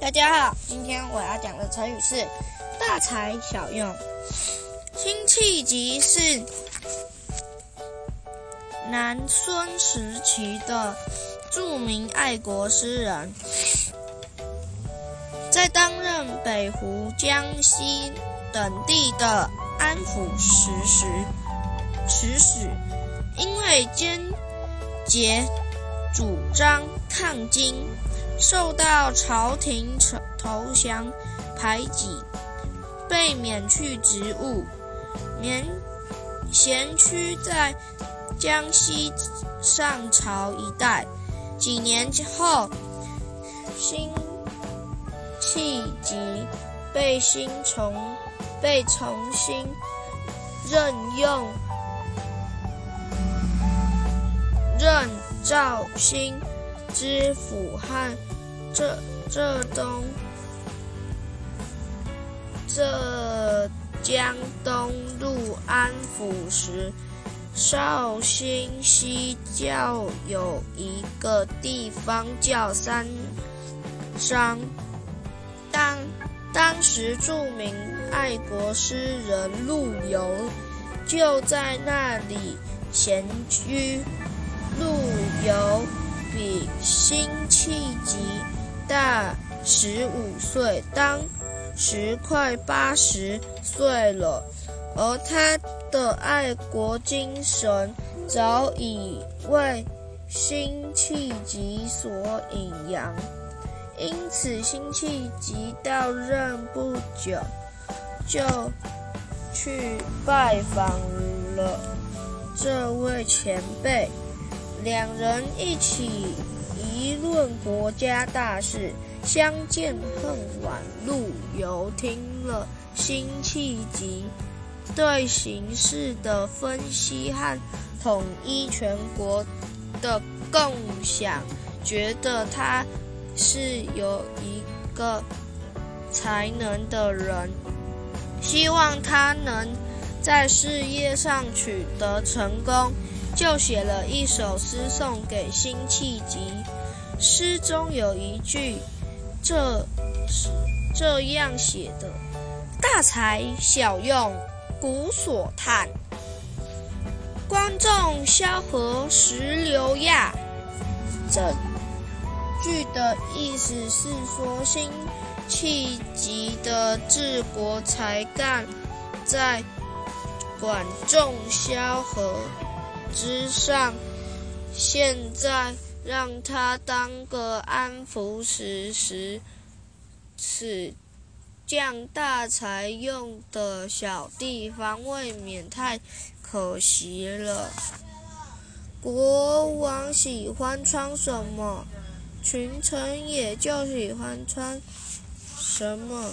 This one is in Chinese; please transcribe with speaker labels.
Speaker 1: 大家好，今天我要讲的成语是“大材小用”。辛弃疾是南孙时期的著名爱国诗人，在担任北湖、江西等地的安抚使时，使使因为坚决主张抗金。受到朝廷投降排挤，被免去职务，免闲居在江西上朝一带。几年之后，辛弃疾被新重被重新任用，任绍兴知府和。浙浙东浙江东路安抚时，绍兴西郊有一个地方叫三商，当当时著名爱国诗人陆游就在那里闲居。陆游比辛弃疾。大十五岁，当时快八十岁了，而他的爱国精神早已为辛弃疾所引扬，因此辛弃疾到任不久，就去拜访了这位前辈，两人一起。议论国家大事，相见恨晚。陆游听了辛弃疾对形势的分析和统一全国的构想，觉得他是有一个才能的人，希望他能在事业上取得成功，就写了一首诗送给辛弃疾。诗中有一句，这是这样写的：“大材小用，古所叹。观众萧何石榴亚。”这句的意思是说，辛弃疾的治国才干在管仲、萧何之上。现在。让他当个安抚使时，此将大才用的小地方，未免太可惜了。国王喜欢穿什么，群臣也就喜欢穿什么。